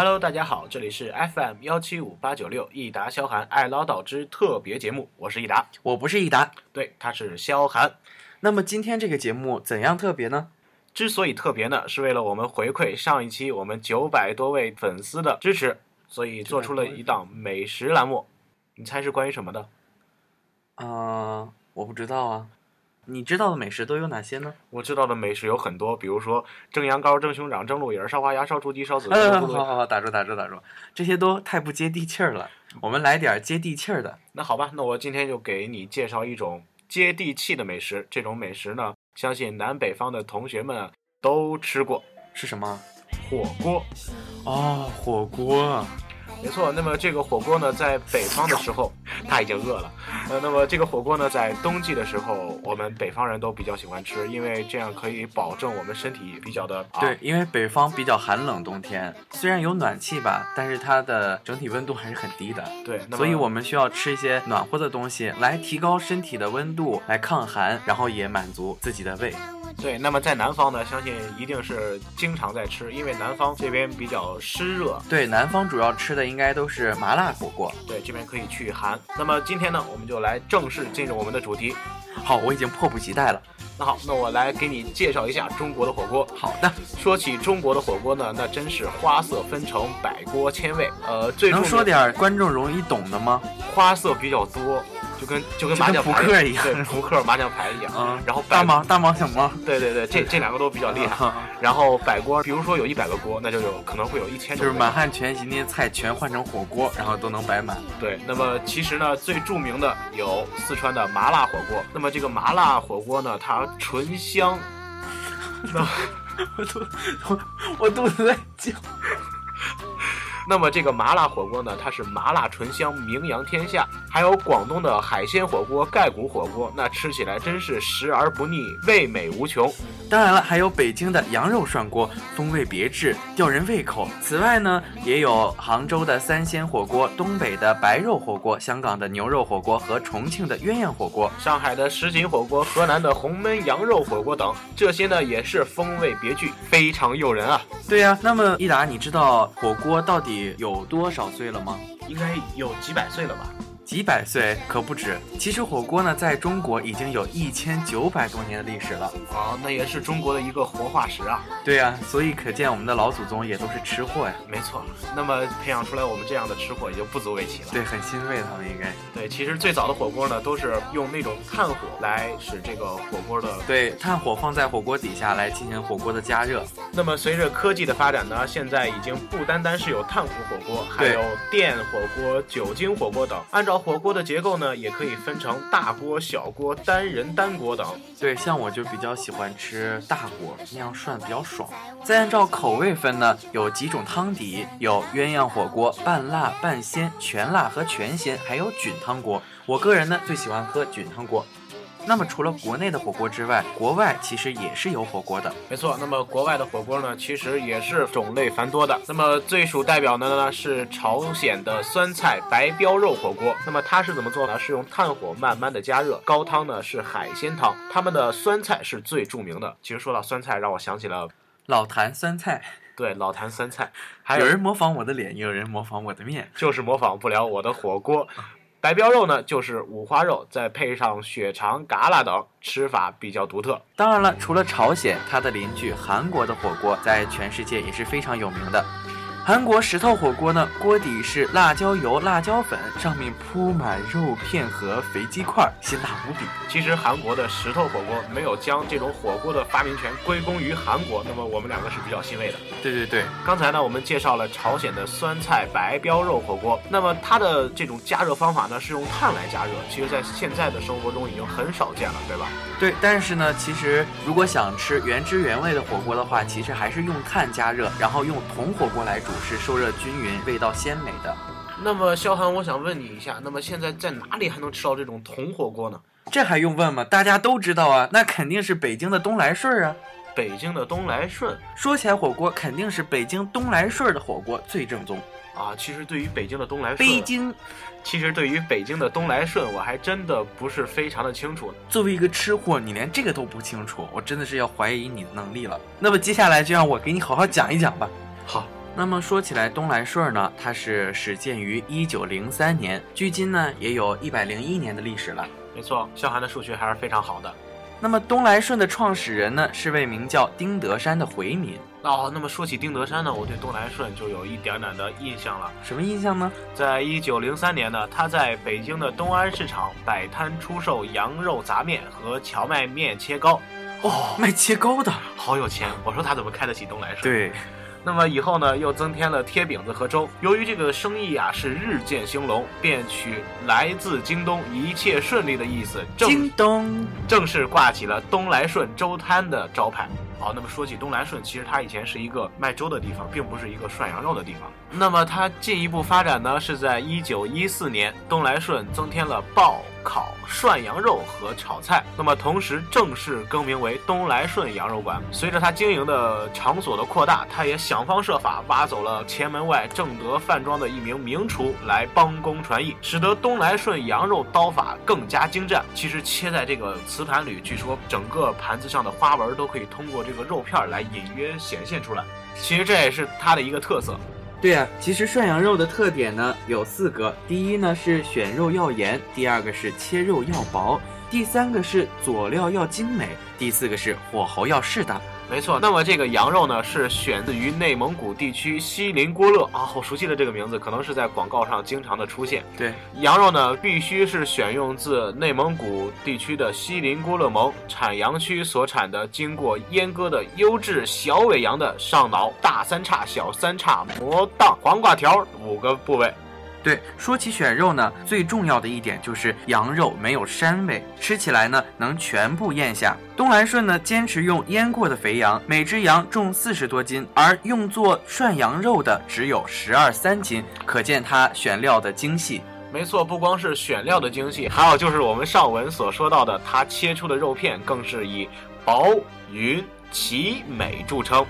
Hello，大家好，这里是 FM 幺七五八九六益达萧寒爱唠叨之特别节目，我是益达，我不是益达。对，他是萧寒。那么今天这个节目怎样特别呢？之所以特别呢，是为了我们回馈上一期我们九百多位粉丝的支持，所以做出了一档美食栏目。你猜是关于什么的？啊、我不知道啊。你知道的美食都有哪些呢？我知道的美食有很多，比如说蒸羊羔、蒸熊掌、蒸鹿尾儿、烧花鸭、烧雏鸡、烧子呃，鸡。好好好，打住打住打住，这些都太不接地气儿了。我们来点儿接地气儿的。那好吧，那我今天就给你介绍一种接地气的美食。这种美食呢，相信南北方的同学们啊都吃过，是什么？火锅。哦，火锅。没错，那么这个火锅呢，在北方的时候，他已经饿了。呃，那么这个火锅呢，在冬季的时候，我们北方人都比较喜欢吃，因为这样可以保证我们身体比较的、啊、对，因为北方比较寒冷，冬天虽然有暖气吧，但是它的整体温度还是很低的。对，所以我们需要吃一些暖和的东西来提高身体的温度，来抗寒，然后也满足自己的胃。对，那么在南方呢，相信一定是经常在吃，因为南方这边比较湿热，对，南方主要吃的应该都是麻辣火锅。对，这边可以去寒。那么今天呢，我们就来正式进入我们的主题。好，我已经迫不及待了。那好，那我来给你介绍一下中国的火锅。好的，说起中国的火锅呢，那真是花色纷呈，百锅千味。呃，最能说点观众容易懂的吗？花色比较多，就跟就跟麻将牌扑克一样对，扑克、麻将牌一样。嗯，然后大忙大忙小忙，对对对，这这两个都比较厉害。害，然后摆锅，比如说有一百个锅，那就有可能会有一千就是满汉全席那些菜全换成火锅，然后都能摆满。对，那么其实呢，最著名的有四川的麻辣火锅。那么这个麻辣火锅呢，它醇香。我肚我我肚子在叫。那么这个麻辣火锅呢，它是麻辣醇香，名扬天下。还有广东的海鲜火锅、盖骨火锅，那吃起来真是食而不腻，味美无穷。当然了，还有北京的羊肉涮锅，风味别致，吊人胃口。此外呢，也有杭州的三鲜火锅、东北的白肉火锅、香港的牛肉火锅和重庆的鸳鸯火锅。上海的什锦火锅、河南的红焖羊肉火锅等，这些呢也是风味别具，非常诱人啊。对呀、那么益达，你知道火锅到底有多少岁了吗？应该有几百岁了吧？几百岁可不止。其实火锅呢，在中国已经有一千九百多年的历史了。哦，那也是中国的一个活化石啊。对呀、所以可见我们的老祖宗也都是吃货呀。没错，那么培养出来我们这样的吃货也就不足为奇了。对，很欣慰他们应该。对，其实最早的火锅呢，都是用那种炭火来使这个火锅的。对，炭火放在火锅底下来进行火锅的加热。那么随着科技的发展呢，现在已经不单单是有炭火火锅，还有电火锅、酒精火锅等。按照火锅的结构呢，也可以分成大锅、小锅、单人单锅等。对，像我就比较喜欢吃大锅，那样涮比较爽。再按照口味分呢，有几种汤底，有鸳鸯火锅、半辣、半鲜、全辣和全鲜，还有菌汤锅。我个人呢最喜欢喝菌汤锅。那么除了国内的火锅之外，国外其实也是有火锅的。没错，那么国外的火锅呢，其实也是种类繁多的。那么最属代表的呢是朝鲜的酸菜白膘肉火锅。那么它是怎么做呢？是用炭火慢慢的加热，高汤呢是海鲜汤，他们的酸菜是最著名的。其实说到酸菜，让我想起了老坛酸菜，对老坛酸菜，还有有人模仿我的脸，也有人模仿我的面。就是模仿不了我的火锅。白膘肉呢，就是五花肉，再配上血肠、嘎啦等，吃法比较独特。当然了，除了朝鲜，它的邻居韩国的火锅在全世界也是非常有名的。韩国石头火锅呢，锅底是辣椒油、辣椒粉，上面铺满肉片和肥鸡块，辛辣无比。其实韩国的石头火锅没有将这种火锅的发明权归功于韩国，那么我们两个是比较欣慰的。对对对，刚才呢，我们介绍了朝鲜的酸菜白膘肉火锅，那么它的这种加热方法呢是用炭来加热，其实在现在的生活中已经很少见了，对吧？对，但是呢，其实如果想吃原汁原味的火锅的话，其实还是用炭加热，然后用铜火锅来煮，是受热均匀、味道鲜美的。那么萧寒，我想问你一下，那么现在在哪里还能吃到这种铜火锅呢？这还用问吗？大家都知道啊，那肯定是北京的东来顺啊。北京的东来顺说起来火锅，肯定是北京东来顺的火锅最正宗。啊，其实对于北京的东来顺，北京其实对于北京的东来顺，我还真的不是非常的清楚。作为一个吃货，你连这个都不清楚，我真的是要怀疑你的能力了。那么接下来就让我给你好好讲一讲吧。好，那么说起来，东来顺呢，它是始建于一九零三年，距今呢也有一百零一年的历史了。没错，萧寒的数学还是非常好的。那么东来顺的创始人呢，是位名叫丁德山的回民。哦，那么说起丁德山呢，我对东来顺就有一点点的印象了。什么印象呢？在一九零三年呢，他在北京的东安市场摆摊出售羊肉杂面和荞麦面切糕。哦，卖切糕的，好有钱！我说他怎么开得起东来顺？对。那么以后呢，又增添了贴饼子和粥。由于这个生意啊是日渐兴隆，便取来自京东一切顺利的意思，京东正式挂起了东来顺粥摊的招牌。好，那么说起东来顺，其实它以前是一个卖粥的地方，并不是一个涮羊肉的地方。那么它进一步发展呢，是在一九一四年，东来顺增添了爆、烤、涮羊肉和炒菜。那么同时正式更名为东来顺羊肉馆。随着它经营的场所的扩大，它也想方设法挖走了前门外正德饭庄的一名名厨来帮工传艺，使得东来顺羊肉刀法更加精湛。其实切在这个瓷盘里，据说整个盘子上的花纹都可以通过。这个肉片儿来隐约显现出来，其实这也是它的一个特色。对啊，其实涮羊肉的特点呢有四个：第一呢是选肉要严，第二个是切肉要薄，第三个是佐料要精美，第四个是火候要适当。没错，那么这个羊肉呢，是选自于内蒙古地区锡林郭勒啊，好熟悉的这个名字，可能是在广告上经常的出现。对，羊肉呢，必须是选用自内蒙古地区的锡林郭勒盟产羊区所产的，经过阉割的优质小尾羊的上脑、大三叉、小三叉、魔档、黄瓜条五个部位。对，说起选肉呢，最重要的一点就是羊肉没有膻味，吃起来呢能全部咽下。东来顺呢坚持用腌过的肥羊，每只羊重四十多斤，而用作涮羊肉的只有十二三斤，可见它选料的精细。没错，不光是选料的精细，还有就是我们上文所说到的，它切出的肉片更是以薄、匀、齐、美著称。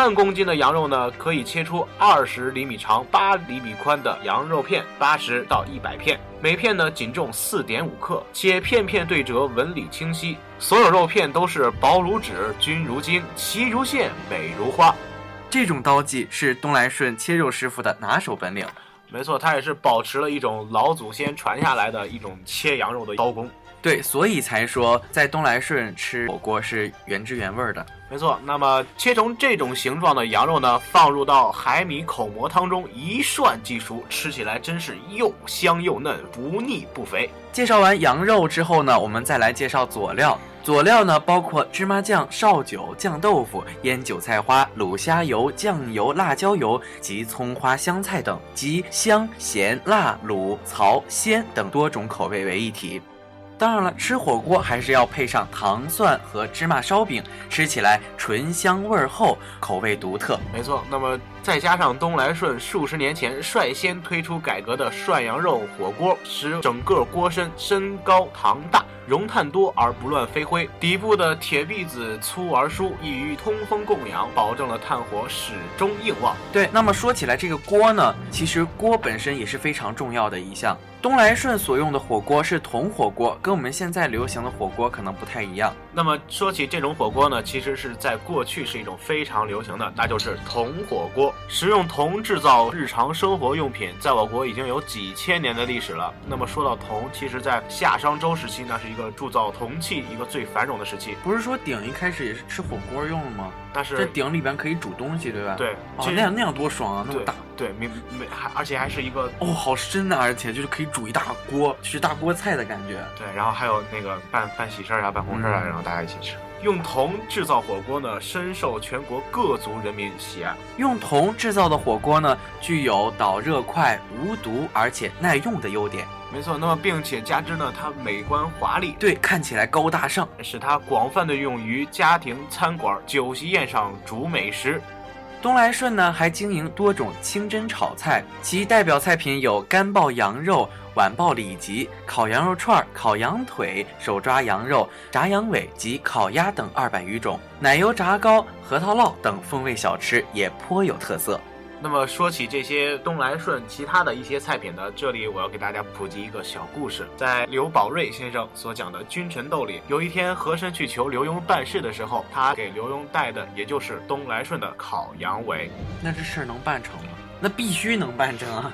半公斤的羊肉呢，可以切出二十厘米长、八厘米宽的羊肉片，八十到一百片，每片呢仅重四点五克，且片片对折，纹理清晰。所有肉片都是薄如纸、均如晶、齐如线、美如花。这种刀技是东来顺切肉师傅的拿手本领。没错，他也是保持了一种老祖先传下来的一种切羊肉的刀工。对，所以才说在东来顺吃火锅是原汁原味的。没错，那么切成这种形状的羊肉呢，放入到海米口蘑汤中一涮即熟，吃起来真是又香又嫩，不腻不肥。介绍完羊肉之后呢，我们再来介绍佐料。佐料呢，包括芝麻酱、绍酒、酱豆腐、腌韭菜花、卤虾油、酱油、辣椒油及葱花、香菜等，集香、咸、辣、卤、曹、鲜等多种口味为一体。当然了，吃火锅还是要配上糖蒜和芝麻烧饼，吃起来醇香味厚，口味独特。没错，那么再加上东来顺数十年前率先推出改革的涮羊肉火锅，使整个锅身身高膛大。熔炭多而不乱飞灰，底部的铁篦子粗而疏，易于通风供氧，保证了炭火始终硬旺。对，那么说起来，这个锅呢，其实锅本身也是非常重要的一项。东来顺所用的火锅是铜火锅，跟我们现在流行的火锅可能不太一样。那么说起这种火锅呢，其实是在过去是一种非常流行的，那就是铜火锅。使用铜制造日常生活用品，在我国已经有几千年的历史了。那么说到铜，其实在夏商周时期，那是一个铸造铜器一个最繁荣的时期。不是说鼎一开始也是吃火锅用的吗？但是这鼎里边可以煮东西，对吧？对，哦，那样那样多爽啊，那么大。对，没没还而且还是一个哦，好深啊，而且就是可以煮一大锅，是大锅菜的感觉。对，然后还有那个办办喜事儿啊，办红事儿啊，然后大家一起吃。用铜制造火锅呢，深受全国各族人民喜爱。用铜制造的火锅呢，具有导热快、无毒而且耐用的优点。没错，那么并且加之呢，它美观华丽，对，看起来高大上，使它广泛的用于家庭餐馆、酒席宴上煮美食。东来顺呢还经营多种清真炒菜，其代表菜品有干爆羊肉、碗爆里脊、烤羊肉串、烤羊腿、手抓羊肉、炸羊尾及烤鸭等二百余种，奶油炸糕、核桃烙等风味小吃也颇有特色。那么说起这些东来顺其他的一些菜品呢，这里我要给大家普及一个小故事。在刘宝瑞先生所讲的《君臣斗》里，有一天和珅去求刘墉办事的时候，他给刘墉带的也就是东来顺的烤羊尾。那这事儿能办成吗？那必须能办成啊！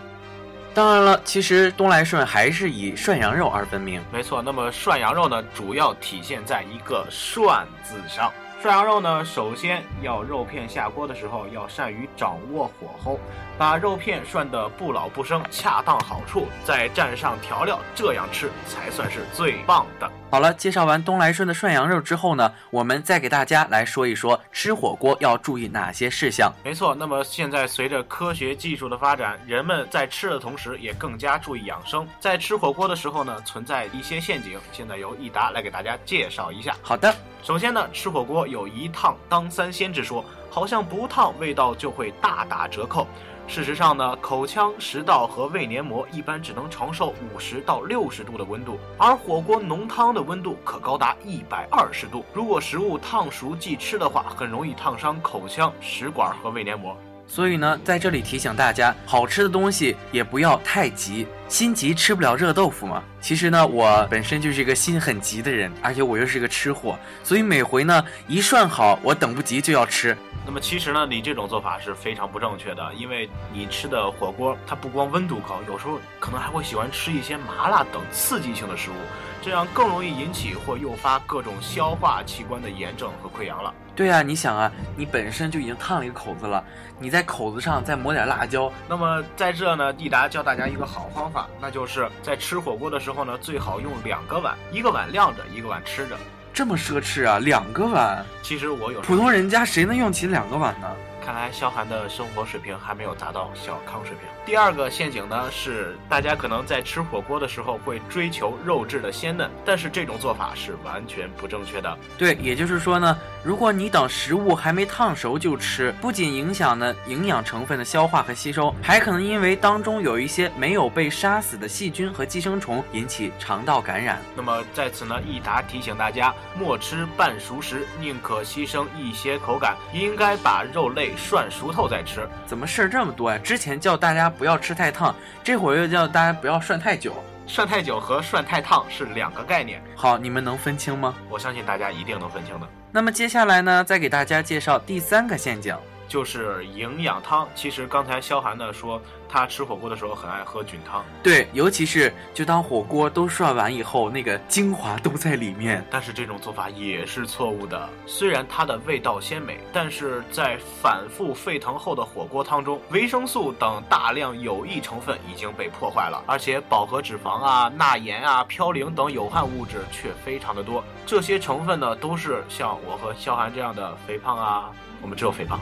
当然了，其实东来顺还是以涮羊肉而闻名。没错，那么涮羊肉呢，主要体现在一个“涮”字上。涮羊肉呢，首先要肉片下锅的时候要善于掌握火候，把肉片涮得不老不生，恰当好处，再蘸上调料，这样吃才算是最棒的。好了，介绍完东来顺的涮羊肉之后呢，我们再给大家来说一说吃火锅要注意哪些事项。没错，那么现在随着科学技术的发展，人们在吃的同时也更加注意养生。在吃火锅的时候呢，存在一些陷阱，现在由益达来给大家介绍一下。好的，首先呢，吃火锅有一烫当三鲜之说，好像不烫味道就会大打折扣。事实上呢，口腔、食道和胃黏膜一般只能承受五十到六十度的温度，而火锅浓汤的温度可高达一百二十度。如果食物烫熟即吃的话，很容易烫伤口腔、食管和胃黏膜。所以呢，在这里提醒大家，好吃的东西也不要太急，心急吃不了热豆腐嘛。其实呢，我本身就是一个心很急的人，而且我又是个吃货，所以每回呢一涮好，我等不及就要吃。那么其实呢，你这种做法是非常不正确的，因为你吃的火锅它不光温度高，有时候可能还会喜欢吃一些麻辣等刺激性的食物，这样更容易引起或诱发各种消化器官的炎症和溃疡了。对啊，你想啊，你本身就已经烫了一个口子了，你在口子上再抹点辣椒。那么在这呢，益达教大家一个好方法，那就是在吃火锅的时候呢，最好用两个碗，一个碗晾着，一个碗吃着。这么奢侈啊，两个碗？其实我有普通人家谁能用起两个碗呢？看来萧寒的生活水平还没有达到小康水平。第二个陷阱呢是，大家可能在吃火锅的时候会追求肉质的鲜嫩，但是这种做法是完全不正确的。对，也就是说呢，如果你等食物还没烫熟就吃，不仅影响呢营养成分的消化和吸收，还可能因为当中有一些没有被杀死的细菌和寄生虫引起肠道感染。那么在此呢，益达提醒大家，莫吃半熟食，宁可牺牲一些口感，应该把肉类。涮熟透再吃，怎么事儿这么多呀？之前叫大家不要吃太烫，这会儿又叫大家不要涮太久。涮太久和涮太烫是两个概念。好，你们能分清吗？我相信大家一定能分清的。那么接下来呢，再给大家介绍第三个陷阱，就是营养汤。其实刚才萧寒呢说。他吃火锅的时候很爱喝菌汤，对，尤其是就当火锅都涮完以后，那个精华都在里面。但是这种做法也是错误的。虽然它的味道鲜美，但是在反复沸腾后的火锅汤中，维生素等大量有益成分已经被破坏了，而且饱和脂肪啊、钠盐啊、嘌呤等有害物质却非常的多。这些成分呢，都是像我和萧寒这样的肥胖啊，我们只有肥胖。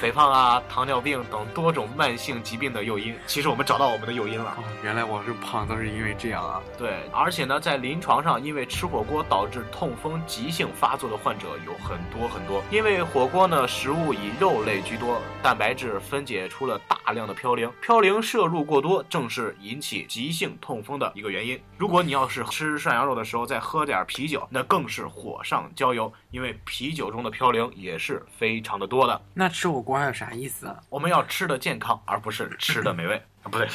肥胖啊、糖尿病等多种慢性疾病的诱因，其实我们找到我们的诱因了。哦，原来我是胖都是因为这样啊。对，而且呢，在临床上，因为吃火锅导致痛风急性发作的患者有很多很多。因为火锅呢，食物以肉类居多，蛋白质分解出了大量的嘌呤，嘌呤摄入过多，正是引起急性痛风的一个原因。如果你要是吃涮羊肉的时候再喝点啤酒，那更是火上浇油，因为啤酒中的嘌呤也是非常的多的。那吃火锅。还有啥意思啊？我们要吃的健康，而不是吃的美味啊！不对，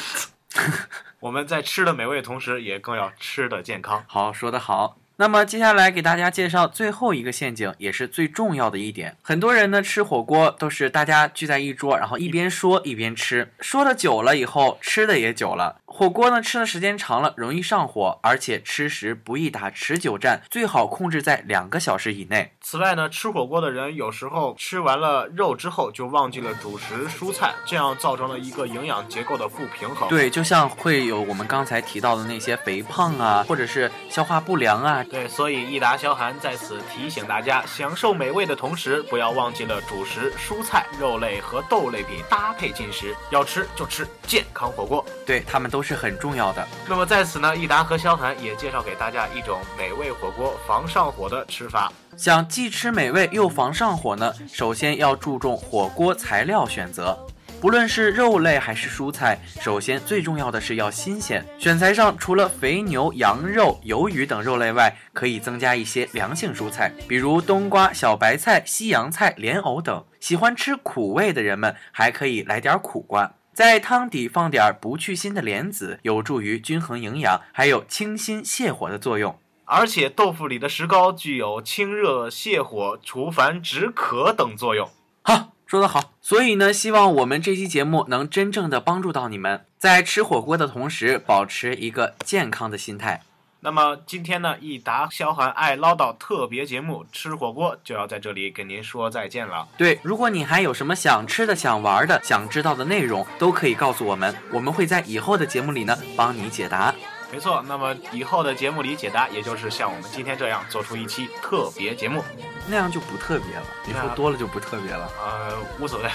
我们在吃的美味同时，也更要吃的健康。好，说得好。那么接下来给大家介绍最后一个陷阱，也是最重要的一点。很多人呢吃火锅都是大家聚在一桌，然后一边说一边吃，说的久了以后，吃的也久了。火锅呢吃的时间长了容易上火，而且吃时不易打持久战，最好控制在两个小时以内。此外呢，吃火锅的人有时候吃完了肉之后就忘记了主食蔬菜，这样造成了一个营养结构的不平衡。对，就像会有我们刚才提到的那些肥胖啊，或者是消化不良啊。对，所以益达消寒在此提醒大家，享受美味的同时，不要忘记了主食蔬菜、肉类和豆类品搭配进食，要吃就吃健康火锅。对他们都是很重要的。那么在此呢，益达和萧寒也介绍给大家一种美味火锅防上火的吃法。想既吃美味又防上火呢，首先要注重火锅材料选择。不论是肉类还是蔬菜，首先最重要的是要新鲜。选材上除了肥牛、羊肉、鱿鱼等肉类外，可以增加一些凉性蔬菜，比如冬瓜、小白菜、西洋菜、莲藕等。喜欢吃苦味的人们还可以来点苦瓜。在汤底放点不去腥的莲子，有助于均衡营养，还有清心泻火的作用。而且豆腐里的石膏具有清热、泻火、除烦、止渴等作用。好，说得好。所以呢，希望我们这期节目能真正的帮助到你们，在吃火锅的同时，保持一个健康的心态。那么今天呢，益达萧寒爱唠叨特别节目吃火锅就要在这里跟您说再见了。对，如果你还有什么想吃的、想玩的、想知道的内容，都可以告诉我们，我们会在以后的节目里呢帮你解答。没错，那么以后的节目里解答，也就是像我们今天这样做出一期特别节目，那样就不特别了。以后多了就不特别了。呃，无所谓。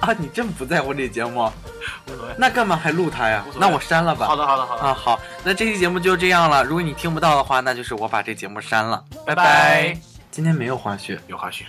啊，你真不在乎这节目？无所谓。那干嘛还录它呀？那我删了吧。好的，好的，好的。啊，好，那这期节目就这样了。如果你听不到的话，那就是我把这节目删了。拜拜。今天没有滑雪，有滑雪。